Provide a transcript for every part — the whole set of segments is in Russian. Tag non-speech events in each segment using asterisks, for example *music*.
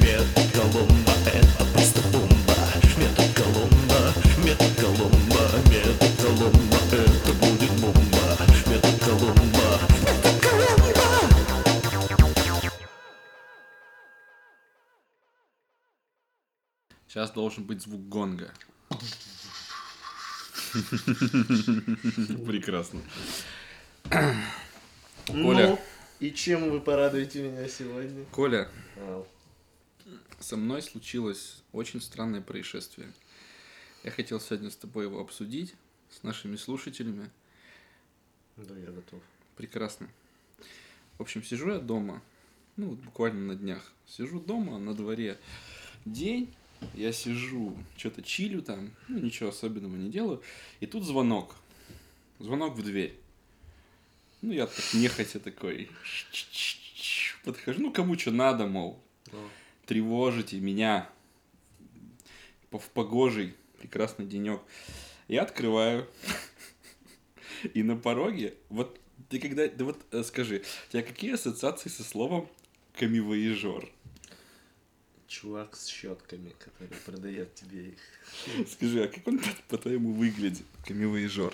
Метод Колумба это просто бомба Метод Колумба, метод Колумба Метод Колумба это будет бомба Метод Колумба, метод Колумба Сейчас должен быть звук гонга. Прекрасно. Коля, Ну, и чем вы порадуете меня сегодня? Коля, А, со мной случилось очень странное происшествие. Я хотел сегодня с тобой его обсудить, с нашими слушателями. да, я готов. Прекрасно. В общем, сижу я дома, ну, вот буквально на днях. Сижу дома, на дворе день, я сижу, что-то чилю там, ну, ничего особенного не делаю. И тут звонок. Звонок в дверь. Ну, я так нехотя такой подхожу, ну, кому что надо, мол, Ну, тревожите меня в погожий прекрасный денек. Я открываю, *laughs* и на пороге, вот ты когда, да вот э, скажи, у тебя какие ассоциации со словом камевоежор? чувак с щетками, который продает тебе их. *laughs* Скажи, а как он по- по-твоему выглядит, камевоежор?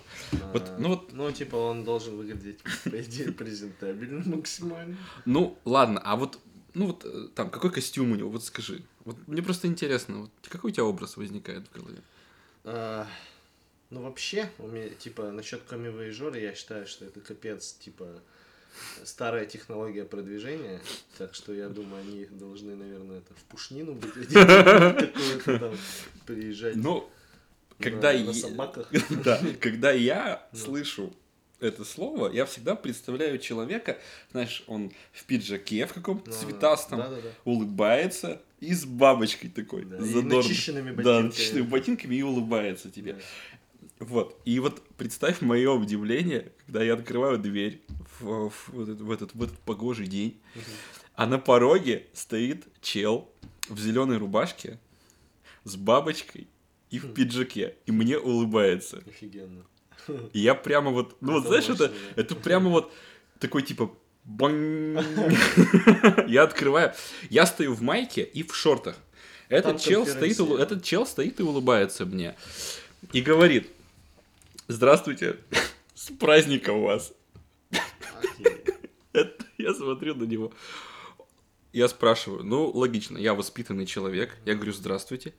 Вот, А, ну вот- Ну, типа, он должен выглядеть, по идее, *laughs* презентабельно максимально. Ну, ладно, а вот, ну вот э, там, какой костюм у него, вот скажи. Вот мне просто интересно, вот какой у тебя образ возникает в голове? А, ну, вообще, у меня, типа, насчет камевоежора, я считаю, что это капец, типа, старая технология продвижения, так что я думаю, они должны, наверное, это в пушнину быть *laughs* какую-то там приезжать Ну, когда на, я- на собаках. *laughs* Да, когда я Ну. слышу это слово, я всегда представляю человека, знаешь, он в пиджаке в каком-то Ну, цветастом, Да-да-да. улыбается и с бабочкой такой Да, и задорной. начищенными Да, ботинками. начищенными ботинками и улыбается тебе. Да. Вот. И вот представь мое удивление, когда я открываю дверь в, в этот, в, этот, в этот погожий день, а на пороге стоит чел в зеленой рубашке с бабочкой и в пиджаке, и мне улыбается. Офигенно. И я прямо вот, ну вот знаешь, это, это прямо вот такой типа. *laughs* Я открываю, я стою в майке и в шортах. Этот чел стоит, этот чел стоит и улыбается мне и говорит: "Здравствуйте, *laughs* с праздником вас". Это я смотрю на него. Я спрашиваю, ну, логично, я воспитанный человек. Я говорю, здравствуйте.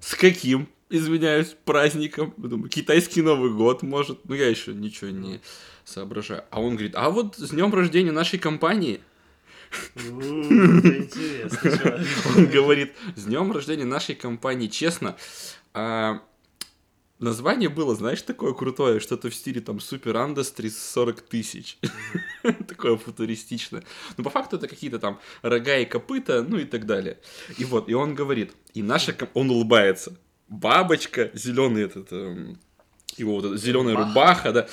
С каким, извиняюсь, праздником? Думаю, китайский Новый год, может. Ну, я еще ничего не соображаю. А он говорит, а вот с днем рождения нашей компании. Он говорит, с днем рождения нашей компании, честно, а, название было, знаешь, такое крутое, что-то в стиле там Супер Андастрис 40 тысяч. *laughs* Такое футуристичное. Но по факту это какие-то там рога и копыта, ну и так далее. И вот, и он говорит, и наша... Он улыбается. Бабочка, зеленый этот... эм, его вот зеленая Рубаха. да,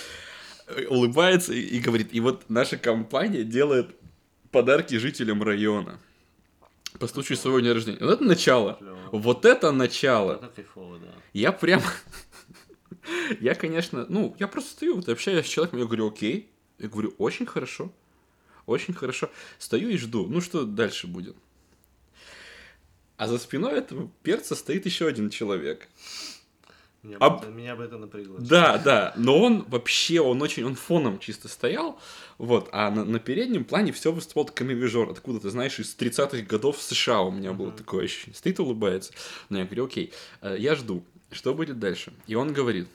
улыбается и, говорит, и вот наша компания делает подарки жителям района по случаю своего дня рождения. Вот это начало. Вот это начало. Это кайфово, да. Я прям... *laughs* *laughs* Я, конечно, ну, я просто стою, вот общаюсь с человеком, я говорю, окей. Я говорю, очень хорошо. Очень хорошо. Стою и жду. Ну, что дальше будет? А за спиной этого перца стоит еще один человек. Меня, А- бы, это, меня бы это напрягло. Да, да, но он вообще, он очень, он фоном чисто стоял, вот, а на, на переднем плане все выступал камевижор, откуда ты знаешь, из 30-х годов США у меня было Мгм. такое ощущение. Стоит, улыбается. Но я говорю, окей, э, я жду, что будет дальше? И он говорит,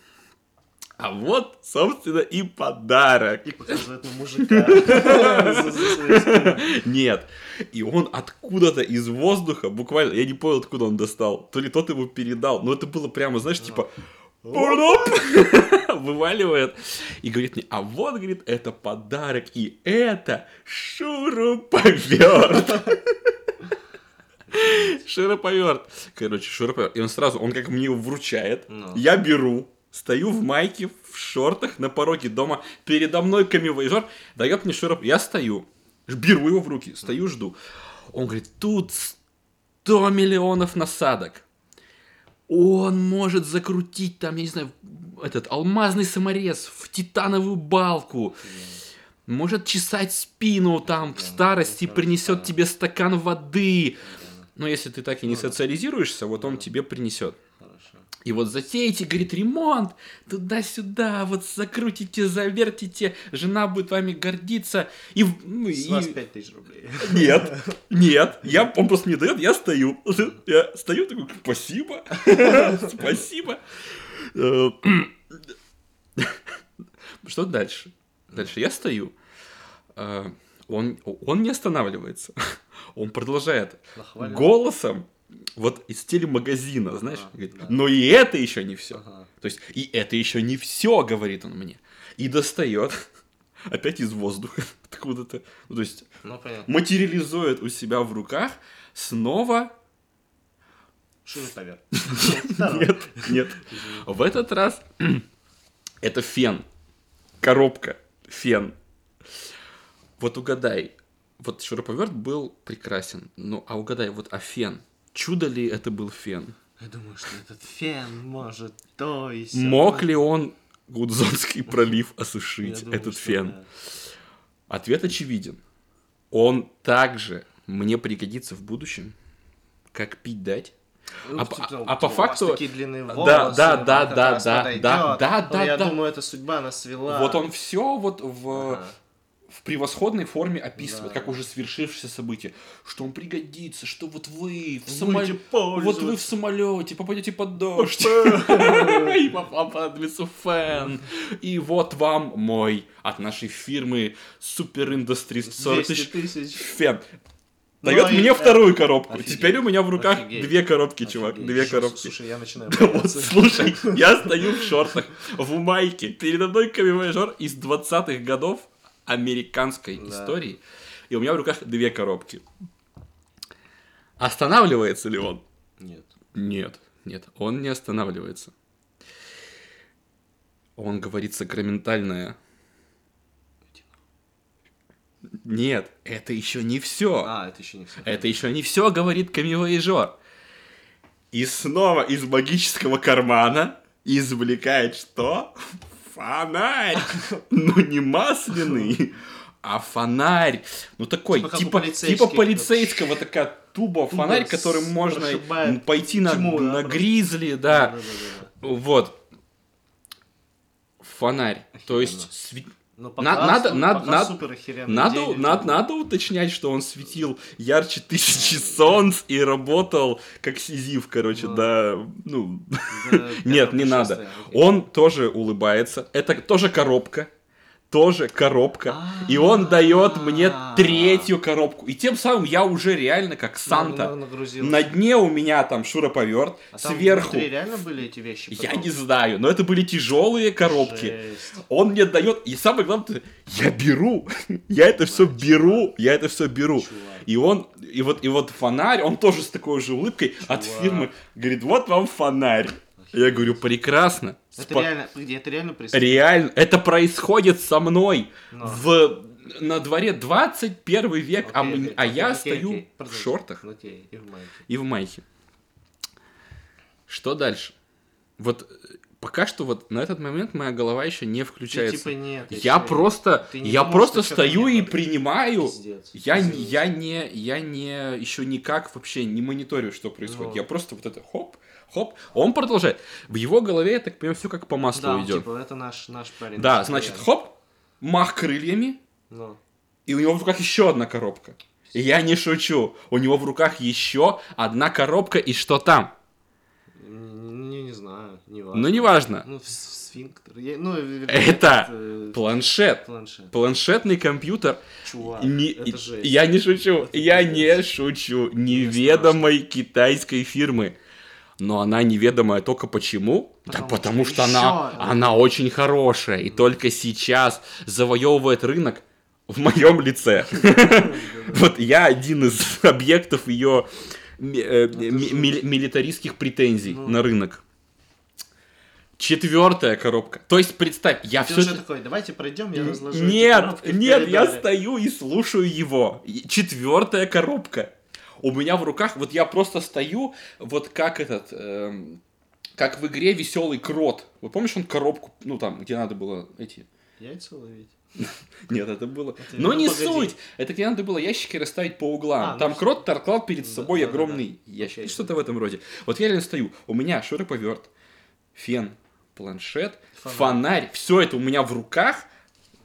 а вот, собственно, и подарок. И показывает на мужика. *laughs* Нет. И он откуда-то из воздуха, буквально, я не понял, откуда он достал. То ли тот его передал, но это было прямо, знаешь, типа... *laughs* Вываливает. И говорит мне, а вот, говорит, это подарок, и это шуруповерт. *laughs* Шуруповерт. Короче, шуруповерт. И он сразу, он как мне его вручает, Ну. я беру, стою в майке, в шортах на пороге дома, передо мной камевоежор, дает мне шуруп, я стою, беру его в руки, стою, жду. Он говорит, тут 100 миллионов насадок. Он может закрутить там, я не знаю, этот алмазный саморез в титановую балку. Может чесать спину там в старости, принесет тебе стакан воды. Но если ты так и не социализируешься, вот он тебе принесет. И вот затеете, говорит, ремонт, туда-сюда, вот закрутите, завертите, жена будет вами гордиться. И, ну, С и- вас 5000 рублей. Нет, *laughs* нет, я, он просто мне дает, я стою. *laughs* Я стою такой, спасибо, *laughs* спасибо. Э, *clears throat* Что дальше? Дальше я стою. Э, Он, он не останавливается. Он продолжает голосом, вот из телемагазина, знаешь, Ага, говорит, да. но и это еще не все. Ага. То есть, и это еще не все, говорит он мне. И достает *laughs* опять из воздуха *laughs* откуда-то. Ну, то есть, Ну, понятно. материализует у себя в руках снова... Шуруповерт. *laughs* Нет, нет. В этот раз *clears throat* это фен. Коробка. Фен. Вот угадай. Вот шуруповерт был прекрасен. Ну, а угадай, вот а фен? Чудо ли это был фен? Я думаю, что этот фен может то и сё. Мог ли он Гудзонский *laughs* пролив осушить, думаю, этот фен? да. Ответ очевиден. Он также мне пригодится в будущем, как пить дать. А по- ну, а по факту- такие длинные Да, волосы, да, да, да, да, подойдёт. да, да, Ну, да, Я да. думаю, это судьба нас свела. Вот он все вот в, Ага. В превосходной форме описывает, Да. как уже свершившееся событие, что он пригодится, что вот вы в самолете, вот вы в самолете попадете под дождь, *laughs* и вам понадобится фэн, и вот вам мой от нашей фирмы Super Industries 40 200 тысяч фен. Ну, Дает и- мне вторую коробку. Офигеть. Теперь у меня в руках Офигеть. две коробки, чувак. Офигеть. Две Слушай, коробки. Слушай, я начинаю *laughs* Вот, бояться. слушай, я стою в шортах, в майке, передо мной камевояжер из 20-х годов американской Да. истории, и у меня в руках две коробки. Останавливается ли он? Нет. Нет, нет, он не останавливается. Он говорит сакраментальное. Нет, это еще не все. А, это еще не все. Это еще не все, говорит камевояжер. И снова из магического кармана извлекает что? Фонарь. *laughs* Ну, не масляный, а фонарь. Ну, такой, Типа типа, типа полицейского, такая туба, фонарь, с- которым можно пойти на, тьму, да, на просто. гризли, Да, да. да, да, да. Вот. Фонарь. То Охеренно. есть, сви- Но На- пока, надо- надо- пока надо- супер Надо, день, надо, это- надо уточнять, что он светил ярче тысячи солнц и работал как сизиф, короче, да, ну, до *laughs* нет, не надо. Он тоже улыбается, это тоже коробка, тоже коробка, и он дает мне А. третью коробку, и тем самым я уже реально как Санта. На дне у меня там шуруповерт, А сверху, реально были эти вещи? я не знаю, но это были тяжелые коробки. Он мне дает, и самое главное, я беру, *laughs* я это все беру, я это все беру. И он, и вот, и вот фонарь, он тоже с такой же улыбкой от фирмы говорит, вот вам фонарь. Я говорю, прекрасно. Это Спо- реально, это реально происходит? Реально, это происходит со мной Но. в на дворе 21 век, а, Окей, м- окей, а я окей, стою окей, в шортах Ну, окей, и в майке. и в майке. Что дальше? Вот э, пока что вот на этот момент моя голова еще не Ты включается. типа нет. Я ещё- просто, ты не я просто стою и принимаю. Пиздец. Я, не- Извините. я не, я не, еще никак вообще не мониторю, что происходит. Ну. Я просто вот это хоп, хоп. Он продолжает. В его голове, я так понимаю, все как по маслу Да, идет. типа, это наш, наш парень. да, значит, хоп, мах крыльями, Ну, и у него в руках еще одна коробка. Я не шучу. У него в руках еще одна коробка, и что там? не, не знаю, не важно. Ну, неважно. Ну, сфинктер. Я- ну, э, Это э, Планшет. планшет. Планшетный компьютер. Чувак, Не- это жесть. я не шучу, Это я пиздец. не шучу. Неведомой китайской фирмы. Но она неведомая только почему? Потому да потому что что она, ещё- она очень хорошая. И только сейчас завоевывает рынок в моем лице. *laughs* Вот я один из объектов ее милитаристских претензий Ну. на рынок. Четвертая коробка. То есть представь, я Ты все уже такой, давайте пройдем, я разложу. нет, нет, я коридоре». стою и слушаю его. Четвертая коробка. У меня в руках, вот я просто стою, вот как этот, эм, как в игре веселый крот. Вы помнишь, он коробку, ну там, где надо было эти. Яйца ловить? *laughs* Нет, это было... Но ну, не суть! Это где надо было ящики расставить по углам. А, ну Там всё. крот торкал перед Да, собой огромный ящик. Что-то в этом роде. Вот я реально стою. У меня шуруповерт, фен, планшет, Фонарь. фонарь. Все это у меня в руках,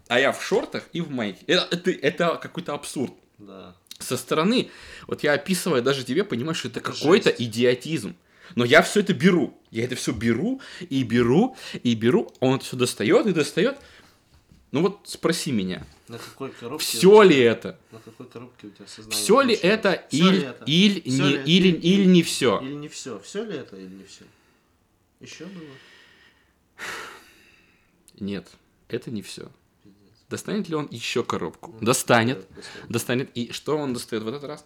а я в шортах и в майке. Это, это, это какой-то абсурд. Да. Со стороны, вот я описывая даже тебе, понимаю, что это какой-то идиотизм. Но я все это беру. Я это все беру и беру и беру. Он это все достает и достает. Ну вот спроси меня, На какой коробке... все ли это? На какой коробке у тебя сознание? Все ли это или, ли это? или, не, ли или, или не все? Или не все? Все ли это или не все? Еще было? Нет, это не все. Достанет ли он еще коробку? Ну, Достанет. достанет. И что он достает в этот раз?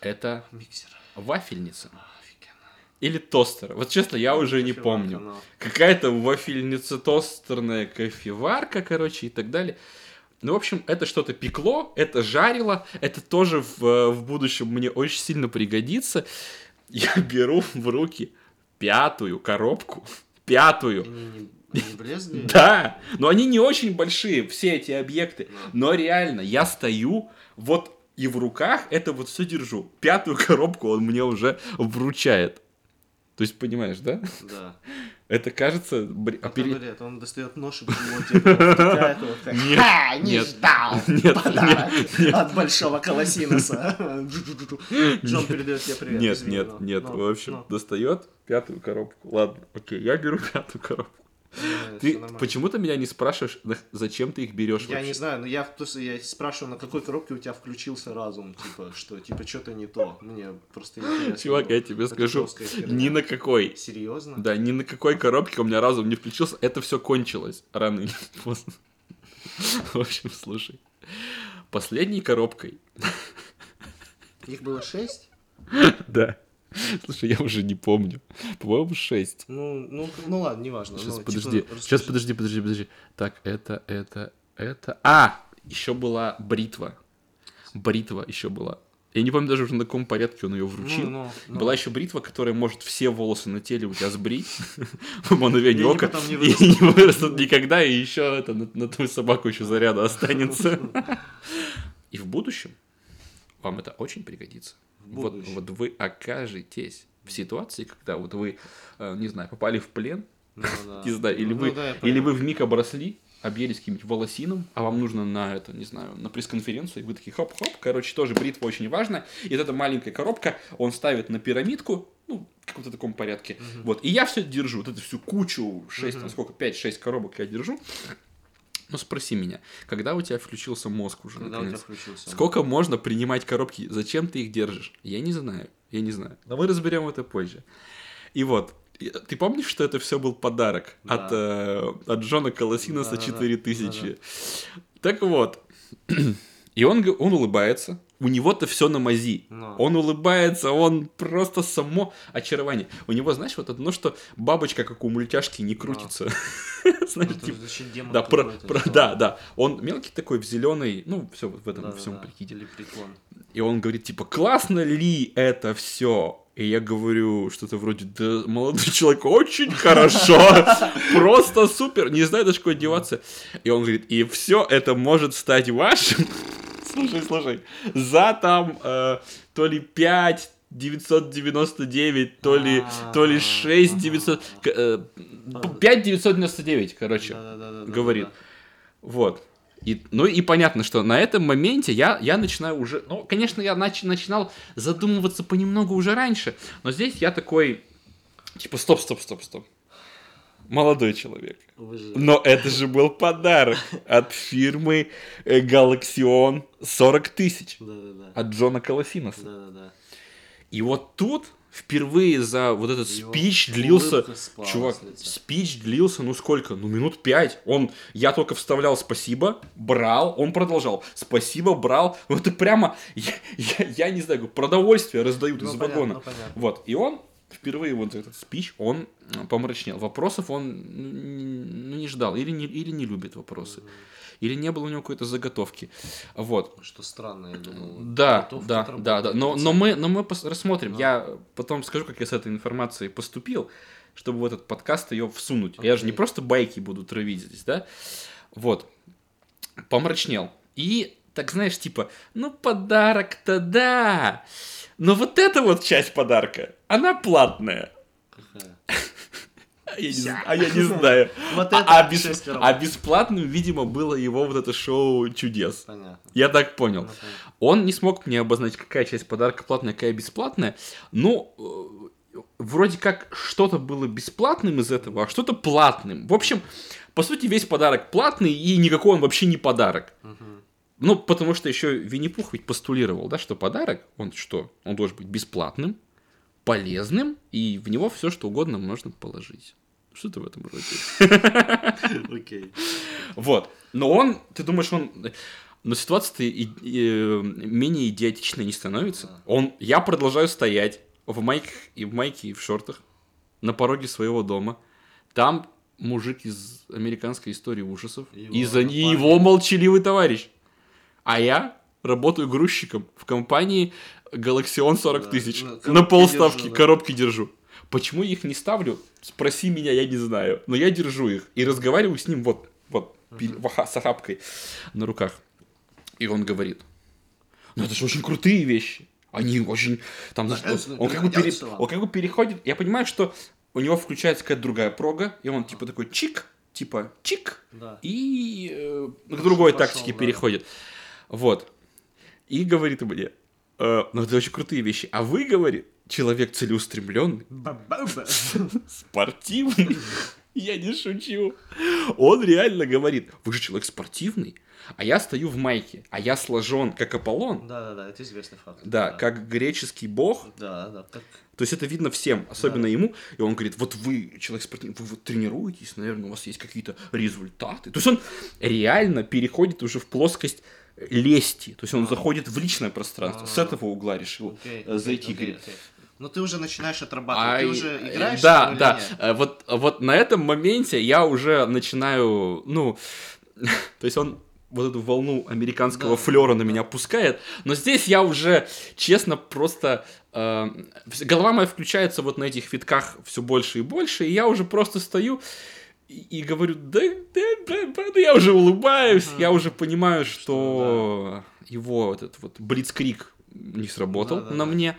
Это Миксер. вафельница. Или тостер. Вот честно, я уже не помню. Какая-то вафельница, тостерная кофеварка, короче, и так далее. Ну, в общем, это что-то пекло, это жарило, это тоже в, в будущем мне очень сильно пригодится. Я беру в руки пятую коробку, пятую. Они не, не брезгли? *laughs* Да, но они не очень большие, все эти объекты. Да. Но реально, я стою, вот и в руках это вот все держу. Пятую коробку он мне уже вручает. То есть, понимаешь, да? Да. Это кажется... бр- а Это пере- говорят, он достает нож и Ха, не ждал подарок от большого колосинуса. Джон передает тебе привет. Нет, нет, нет. В общем, достает пятую коробку. Ладно, окей, я беру пятую коробку. Ты почему-то меня не спрашиваешь, зачем ты их берешь Я вообще? не знаю, но я просто я спрашиваю, на какой коробке у тебя включился разум, типа, что, типа, что-то не то. Мне просто интересно. Чувак, я тебе скажу, ни на какой. Серьезно? Да, ни на какой коробке у меня разум не включился. Это все кончилось рано или поздно. *laughs* В общем, слушай. Последней коробкой. Их было шесть? *laughs* Да. *laughs* Слушай, я уже не помню. По-моему, 6. Ну, ну, ну ладно, неважно. Сейчас ну, подожди. типа, Сейчас подожди, подожди, подожди. Так, это, это, это. А! Еще была бритва. Бритва еще была. Я не помню даже уже на каком порядке он ее вручил. Ну, ну, ну. Была еще бритва, которая может все волосы на теле у тебя сбрить. *laughs* Мановение И они ока. И не вырастут никогда, и еще это на твою собаку еще заряда останется. *laughs* И в будущем вам это очень пригодится. Вот, вот вы окажетесь в ситуации, когда вот вы, э, не знаю, попали в плен, Ну, да. *laughs* не знаю, или Ну, вы, да, или вы в миг обросли, объелись каким-нибудь волосином, а вам нужно на это, не знаю, на пресс-конференцию, и вы такие хоп-хоп, короче, тоже бритва очень важна, и вот эта маленькая коробка он ставит на пирамидку, ну, в каком-то таком порядке, вот, и я все держу, вот эту всю кучу, 6, там сколько, 5-6 коробок я держу, ну, спроси меня, когда у тебя включился мозг уже, Когда у тебя наконец? включился? Сколько можно принимать коробки? Зачем ты их держишь? Я не знаю. Я не знаю. Но мы разберем это позже. И вот. Ты помнишь, что это все был подарок Да. от, э, от Джона Колосинаса Да-да-да. 4000? Так вот. *clears throat* И он, он улыбается. У него-то все на мази. Но. Он улыбается, он просто само очарование. У него, знаешь, вот одно, что бабочка, как у мультяшки, не крутится. *laughs* Знаешь, Это типа, да, про- что да, да. Он мелкий такой, в зеленый, ну, все в этом всем прикиде. И он говорит, типа, классно ли это все? И я говорю что-то вроде, да, молодой человек, очень хорошо, *laughs* просто супер, не знаю даже, куда деваться. И он говорит, и все это может стать вашим. Слушай, слушай, за там э, то ли 5 999, то ли, то ли 6 900, к- э, 5 999, короче Да-да-да-да-да-да. говорит. Вот. И, ну и понятно, что на этом моменте я, я начинаю уже... Ну, конечно, я нач- начинал задумываться понемногу уже раньше, но здесь я такой... Типа, стоп, стоп, стоп, стоп. Молодой человек. Но это же был подарок от фирмы э, Galaxion 40 тысяч. Да-да-да. От Джона Колосинаса. Да-да-да. И вот тут впервые за вот этот Его спич длился... Чувак, спич длился, ну сколько? Ну минут пять. Он, я только вставлял спасибо, брал, он продолжал. Спасибо, брал. Ну это прямо, я, я, я не знаю, продовольствие раздают Ну, из понятно, вагона. ну, понятно. Вот, и он впервые вот этот спич, он м, помрачнел. Вопросов он м, ну, не ждал. Или не, или не любит вопросы. Или не было у него какой-то заготовки. Вот. Что странно, я думал. Да, да, отработать да, да. Но, но мы, но мы рассмотрим. Да. Я потом скажу, как я с этой информацией поступил, чтобы в этот подкаст ее всунуть. Я же не просто байки буду травить здесь, да? Вот. помрачнел. И, так знаешь, типа, ну, подарок-то да, но вот эта вот часть подарка, она платная. А я не, а я не знаю. Вот А- это а, бес- а бесплатным, видимо, было его вот это шоу чудес. Понятно. Я так понял. Ну. Он не смог мне обозначить, какая часть подарка платная, какая бесплатная. Но э, вроде как что-то было бесплатным из этого, а что-то платным. В общем, по сути, весь подарок платный, и никакой он вообще не подарок. Мгм. Ну, потому что еще Винни-Пух ведь постулировал, да, что подарок, он что? Он должен быть бесплатным, полезным, и в него все, что угодно можно положить. Что-то в этом роде. Окей. Вот. Но он, ты думаешь, он... Но ситуация-то и- и, э, менее идиотичной не становится. Он, я продолжаю стоять в майках и в майке и в шортах на пороге своего дома. Там мужик из американской истории ужасов. Его и за напарник. его молчаливый товарищ. А я работаю грузчиком в компании Галаксион 40 Да, тысяч. на На коробке полставки держу, да. коробки держу. Почему я их не ставлю? Спроси меня, я не знаю. Но я держу их и разговариваю с ним вот, вот, оха- с охапкой на руках. И он говорит, ну это же очень крутые вещи. Они очень... Там, Конечно, он, он как бы пере- он как бы переходит... Я понимаю, что у него включается какая-то другая прога, и он типа такой чик, типа чик, Да. и э, к Пошел, другой пошел, тактике да. переходит. Вот. И говорит мне, э, ну это очень крутые вещи. А вы, говорит, человек целеустремленный, спортивный. Я не шучу. Он реально говорит, вы же человек спортивный, а я стою в майке, а я сложен как Аполлон. Да-да-да, это известный факт. Да, как греческий бог. Да, да, как... То есть это видно всем, особенно Да. ему. И он говорит, вот вы, человек спортивный, вы вот тренируетесь, наверное, у вас есть какие-то результаты. То есть он реально переходит уже в плоскость лести. То есть он А. заходит в личное пространство. С А. этого угла решил Окей, э, зайти. говорит. окей. Ну ты уже начинаешь отрабатывать, А, ты уже э, играешь Да, да. нет? Э, Вот, вот на этом моменте я уже начинаю, ну, *laughs* то есть он вот эту волну американского Да. флера на меня пускает, но здесь я уже, честно, просто э, голова моя включается вот на этих витках все больше и больше, и я уже просто стою и, и говорю, да, да, да, да, да», я уже улыбаюсь, Ага. я уже понимаю, что его вот этот вот блицкрик не сработал Да-да-да. на мне,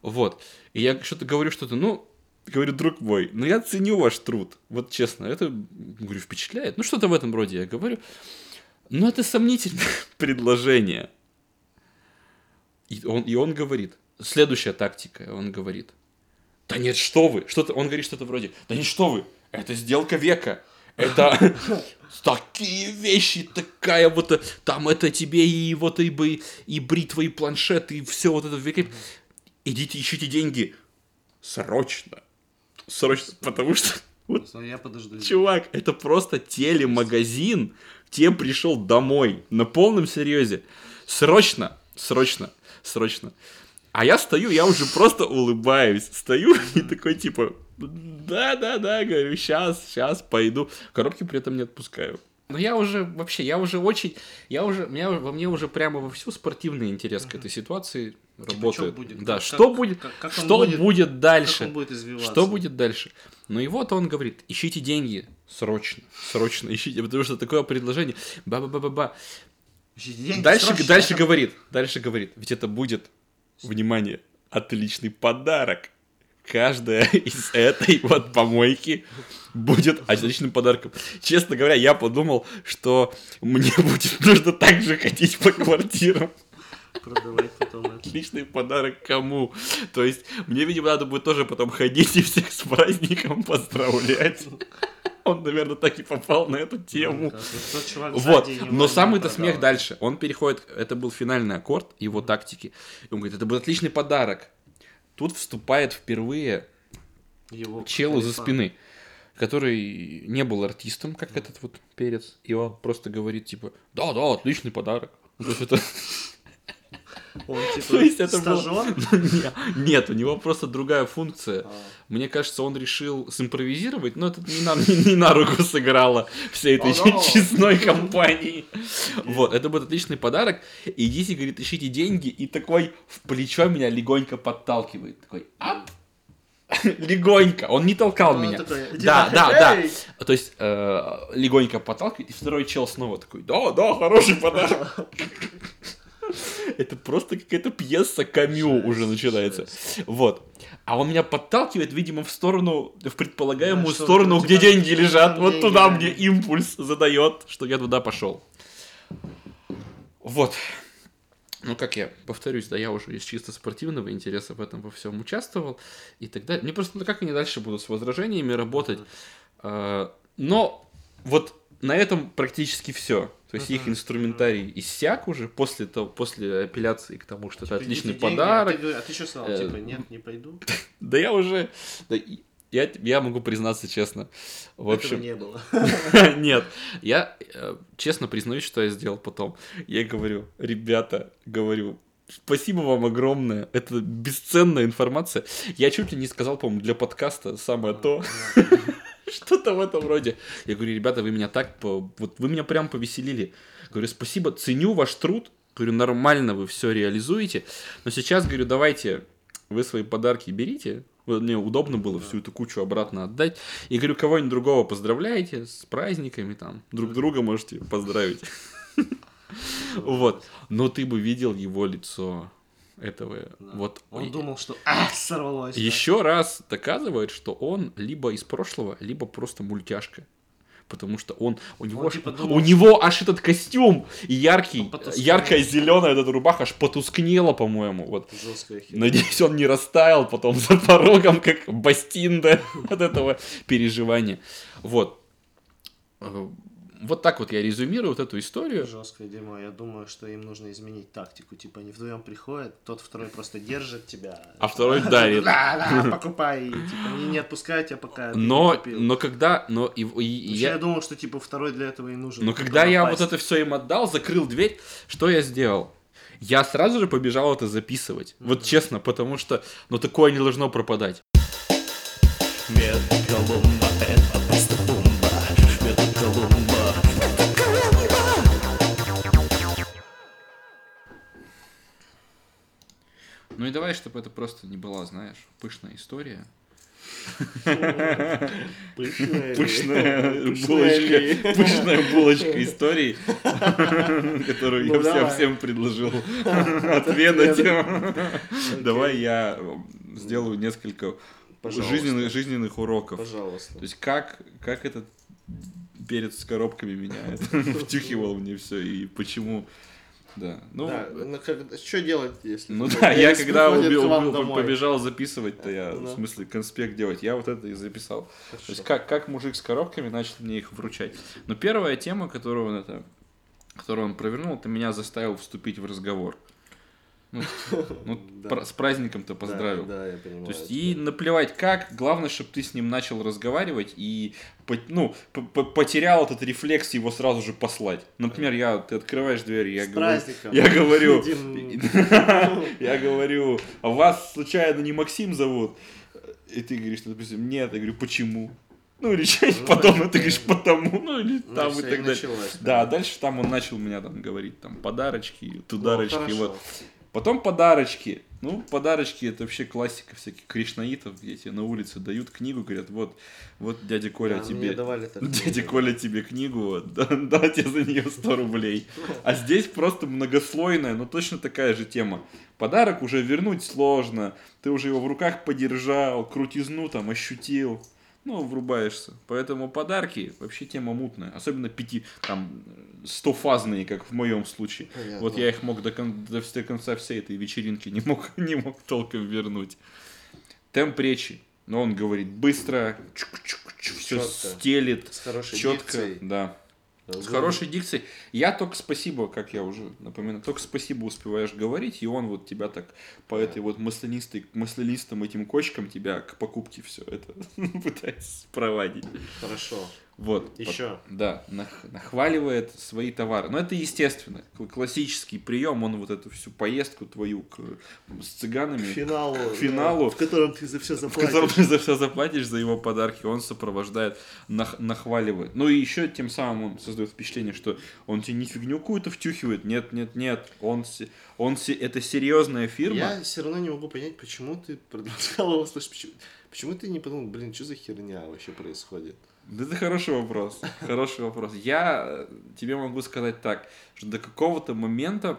вот. И я что-то говорю что-то, ну, говорю, друг мой, ну я ценю ваш труд. Вот честно, это, говорю, впечатляет. Ну, что-то в этом роде я говорю. Но это сомнительное *laughs* предложение. И он, и он говорит, следующая тактика, он говорит, да нет, что вы, что-то, он говорит что-то вроде, да нет, что вы, это сделка века, это *laughs* такие вещи, такая вот, э, там это тебе и вот и, бы, и бритва, и планшет, и все вот это века. Идите, ищите деньги. Срочно. Срочно, потому что *laughs* вот Я подожду. Чувак, это просто телемагазин. Тебе пришел домой на полном серьезе. Срочно, срочно, срочно. А я стою, я уже просто улыбаюсь. Стою *laughs* и такой типа, да-да-да, говорю, сейчас, сейчас пойду. Коробки при этом не отпускаю. Но я уже, вообще, я уже очень, я уже, у меня, во мне уже прямо во всю спортивный интерес к этой ситуации работает. чё будет? Да, Как- что как- будет, как- как что будет- будет дальше? Как он будет извиваться? Что будет дальше? Ну и вот он говорит, ищите деньги срочно, срочно ищите, потому что такое предложение, ба-ба-ба-ба-ба. Дальше, срочно. дальше говорит, дальше говорит, ведь это будет, внимание, отличный подарок. Каждая из этой вот помойки будет отличным подарком. Честно говоря, я подумал, что мне *laughs* будет нужно так же ходить по квартирам. Продавать потом это. Отличный подарок кому? То есть, мне, видимо, надо будет тоже потом ходить и всех с праздником поздравлять. Он, наверное, так и попал на эту тему. Как вот но самый-то смех дальше. Он переходит, это был финальный аккорд его тактики. Он говорит, это будет отличный подарок. Тут вступает впервые Его челу за спины, который не был артистом, как этот вот перец. И он просто говорит, типа, да-да, отличный подарок. То есть это... Он *laughs* типа То есть это стажёр? *laughs* Не- Нет, у него просто другая функция. А. Мне кажется, он решил симпровизировать, но это не на, не, *laughs* не на руку сыграло всей этой честной компании. Вот, это будет отличный подарок. Идите, говорит, ищите деньги, и такой в плечо меня легонько подталкивает. Такой, ап, легонько, он не толкал Он меня. такой, Да, да, да. То есть э, легонько подталкивает, и второй чел снова такой, да, да, хороший подарок. Это просто какая-то пьеса камю уже начинается. Вот. А он меня подталкивает, видимо, в сторону, в предполагаемую сторону, типа, где деньги лежат. Вот туда да. мне импульс задает, что я туда пошел. Вот. Ну, как я повторюсь, да, я уже из чисто спортивного интереса в этом во всем участвовал и так далее. Мне просто, ну, как они дальше будут с возражениями работать. А, Но вот на этом практически все. То есть их инструментарий иссяк уже после, того, после апелляции к тому, что это Типа, отличный подарок. А ты, а ты что сказал? Э, Типа, нет, не пойду. *laughs* Да я уже... да я, я могу признаться честно. В Этого общем, не было. *laughs* нет. Я э, честно признаюсь, что я сделал потом. Я говорю, ребята, говорю, спасибо вам огромное. Это бесценная информация. Я чуть ли не сказал, по-моему, для подкаста самое то. Что-то в этом роде. Я говорю, ребята, вы меня так, по- вот вы меня прям повеселили. Говорю, спасибо, ценю ваш труд. Говорю, нормально вы все реализуете. Но сейчас, говорю, давайте вы свои подарки берите. Мне удобно было всю эту кучу обратно отдать. И говорю, кого-нибудь другого поздравляйте с праздниками там. Друг друга можете поздравить. *laughs* Вот. Но ты бы видел его лицо этого. Да. Вот. Он думал, что а, сорвалось. да. Еще раз доказывает, что он либо из прошлого, либо просто мультяшка. Потому что он, у него, Он аж, типа думал, у него аж этот костюм яркий, яркая зеленая эта рубаха аж потускнела, по-моему. Вот. Надеюсь, он не растаял потом за порогом, как Бастинда *laughs* от этого переживания. Вот. Вот так вот я резюмирую вот эту историю. Жесткое дерьмо. Я думаю, что им нужно изменить тактику. Типа они вдвоем приходят, тот второй просто держит тебя. А второй дарит. Да, да, покупай. И, Типа не, не отпускай тебя, пока Но, но когда, но и, я, я думал, что типа второй для этого и нужен. Но когда я вот это все им отдал, закрыл дверь, что я сделал? Я сразу же побежал это записывать. Вот честно, потому что, ну, такое не должно пропадать. Метод Колумба — это Ну и давай, чтобы это просто не была, знаешь, пышная история. Пышная? Пышная булочка, пышная булочка истории, которую я Ну, всем, давай. всем предложил *laughs* отведать. Давай я сделаю несколько Пожалуйста. жизненных, жизненных уроков. Пожалуйста. То есть как, как этот перец с коробками меняет, *laughs* втюхивал мне все и почему. Да. Ну, да, ну как, что делать, если... ну да, я когда убил- домой? побежал записывать-то я, Ну. в смысле, конспект делать, я вот это и записал. То Хорошо. есть как, как мужик с коробками начал мне их вручать. Но первая тема, которую он это, которую он провернул, это меня заставил вступить в разговор. Ну, *laughs* ну, Да. с праздником-то поздравил. Да, я понимаю. То есть и наплевать как, главное, чтобы ты с ним начал разговаривать и ну, потерял этот рефлекс его сразу же послать. Например, я, ты открываешь дверь, я С говорю, праздником. я говорю, *laughs* я говорю, а вас случайно не Максим зовут? И ты говоришь, допустим, нет, я говорю, почему? Ну или что-нибудь Ну, потом, ты говоришь, да. потому, ну или Ну, там и так далее. началось, Да, да. дальше там он начал меня там говорить, там, подарочки, Ну, тударочки, хорошо. вот. Потом подарочки. Ну, подарочки это вообще классика всяких кришнаитов, где тебе на улице дают книгу, говорят, вот, вот дядя Коля Да, тебе... давали *laughs* Дядя. Коля тебе книгу, вот, *laughs* да, да, тебе за нее 100 рублей. А здесь просто многослойная, но точно такая же тема. Подарок уже вернуть сложно, ты уже его в руках подержал, крутизну там ощутил, ну, врубаешься. Поэтому подарки вообще тема мутная, особенно пяти, там, стофазные, как в моем случае. Понятно. Вот я их мог до, кон- до конца всей этой вечеринки не мог, *laughs* не мог толком вернуть. Темп речи. Но он говорит быстро, все Чётко. стелит, С хорошей четко, дикцией. да. С Разумно. хорошей дикцией. Я только спасибо, как я уже напоминаю, только спасибо успеваешь говорить, и он вот тебя так по этой вот маслянистой, маслянистым этим кочкам тебя к покупке все это *laughs* пытается спровадить. Хорошо. Вот. Еще. Да, нах- нахваливает свои товары. Но это естественно. Кл- Классический прием, он вот эту всю поездку твою к, с цыганами, финалу. к финалу, В котором ты за все в котором ты за все заплатишь, за его подарки, он сопровождает, нах- нахваливает. Ну и еще тем самым он создает впечатление, что он тебе не фигню какую-то втюхивает. Нет, нет, нет. Он, он это серьезная фирма. Я все равно не могу понять, почему ты продолжал его слушать. Почему, почему ты не подумал, блин, что за херня вообще происходит? Да это хороший вопрос. Хороший вопрос. Я э, тебе могу сказать так, что до какого-то момента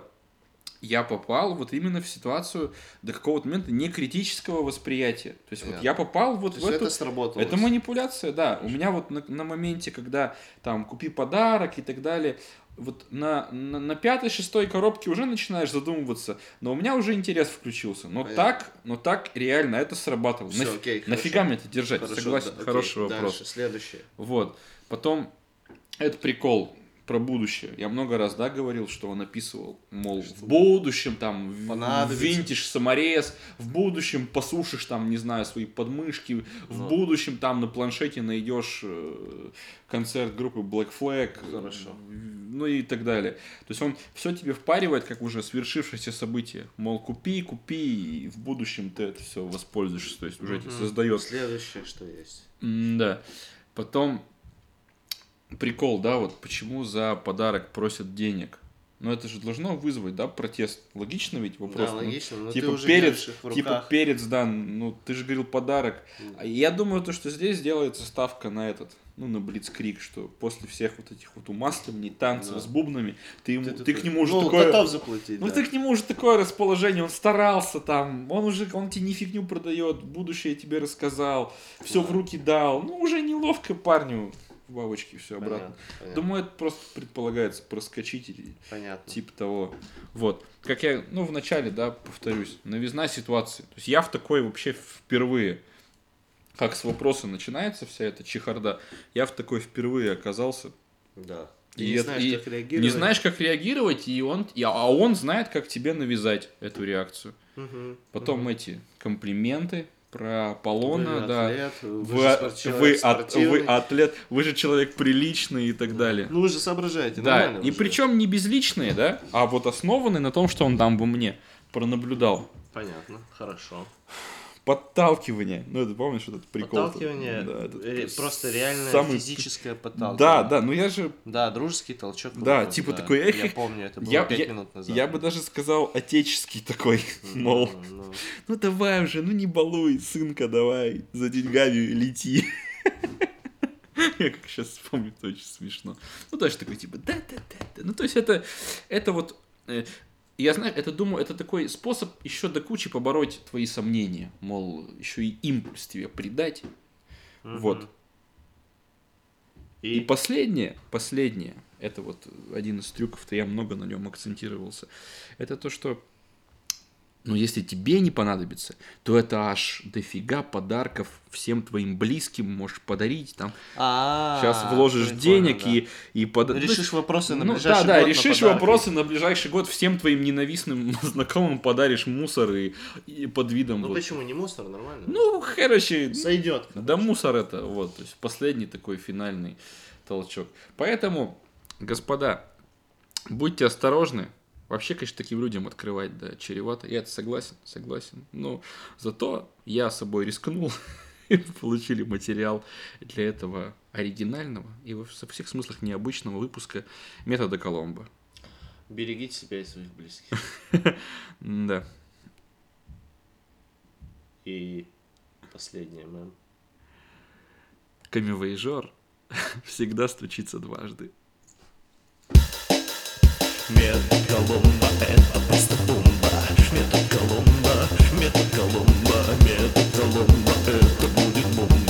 я попал вот именно в ситуацию до какого-то момента не критического восприятия. То есть вот Понятно. я попал вот То в эту... это сработало. Это манипуляция, да. У меня вот на, на моменте, когда там купи подарок и так далее, вот на, на, на пятой, шестой коробке уже начинаешь задумываться, но у меня уже интерес включился. Но Понятно. так, но так реально это срабатывало. Всё, Нафи- окей, нафига хорошо. мне это держать? Хорошо, Согласен, да, окей, хороший вопрос. Дальше, следующее. Вот. Потом, это прикол про будущее. Я много раз, да, говорил, что он описывал, мол, в будущем там Понадобится. винтишь саморез, в будущем посушишь там, не знаю, свои подмышки, в Ну. будущем там на планшете найдешь э, концерт группы Black Flag, Хорошо. э, ну и так далее. То есть он все тебе впаривает, как уже свершившееся событие. Мол, купи, купи, и в будущем ты это все воспользуешься. То есть уже Мгм. создает Следующее, что есть. М, Да. Потом прикол, да, вот почему за подарок просят денег. Но это же должно вызвать, да, протест. Логично ведь вопрос? да, Ну, логично, но типа ты уже перец, их в типа руках. перец, да, ну ты же говорил подарок. А Я думаю, то, что здесь делается ставка на этот, ну, на Блицкрик, что после всех вот этих вот умасливаний, танцев Да. с бубнами, ты, ему, Ты ты, такой, к нему уже ну, такое... готов заплатить, Ну да. ты к нему уже такое расположение, он старался там, он уже, он тебе не фигню продает, будущее тебе рассказал, все в Да. руки дал, ну уже неловко парню в бабочке все обратно. Понятно. Думаю, это просто предполагается проскочить или Понятно. типа того. Вот. Как я, ну, в начале, да, повторюсь, новизна ситуации. То есть я в такой вообще впервые, как с вопроса начинается вся эта чехарда, я в такой впервые оказался. Да. Ты И не это- знаешь, и как реагировать. Не знаешь, как реагировать, и он, и- а он знает, как тебе навязать эту реакцию. Мгм. Потом эти комплименты про Аполлона, Вы да. атлет, вы, Вы, а- спорт- вы, спортивный. вы атлет, вы же человек приличный и так далее. Ну вы же соображаете, Да, нормально и уже. причем не безличные, да, а вот основанные на том, что он там во мне пронаблюдал. Понятно, хорошо. Подталкивание. Ну, это помнишь этот прикол? Подталкивание, Да, этот ре- просто реальное самый- физическое подталкивание. Да, да, ну я же, Да, дружеский толчок. Да, локтем, типа такой, эх, Я помню, это было я, 5 я- минут назад. я бы даже сказал отеческий такой, *laughs* мол, Ну, ну, ну давай уже, ну не балуй, сынка, давай, за деньгами лети. *laughs* Я как сейчас вспомню, это очень смешно. Ну, даже такой, типа, да-да-да. Ну, то есть это, это вот, я знаю, это думаю, это такой способ еще до кучи побороть твои сомнения. Мол, еще и импульс тебе придать. мгм. Вот. И И, последнее, последнее, это вот один из трюков-то я много на нем акцентировался, это то, что, ну, если тебе не понадобится, то это аж дофига подарков всем твоим близким можешь подарить, там, А, сейчас вложишь денег да. и, и пода- Решишь вопросы на ну, ближайший да, да, год на решишь подарки. вопросы на ближайший год всем твоим ненавистным *laughs* знакомым подаришь мусор и, и под видом Ну вот. почему, не мусор, нормально? Ну, короче, Сойдет. да мусор это, вот, то есть последний такой финальный толчок. Поэтому, господа, будьте осторожны. Вообще, конечно, таким людям открывать, да, чревато. Я это согласен, согласен. Но зато я собой рискнул. *laughs* И получили материал для этого оригинального и во всех смыслах необычного выпуска метода Коломбо. Берегите себя и своих близких. *laughs* Да. И последнее, мэм. Камевоежор *laughs* всегда стучится дважды. Метод — это просто бомба Метод Колумба, метод — это будет бомба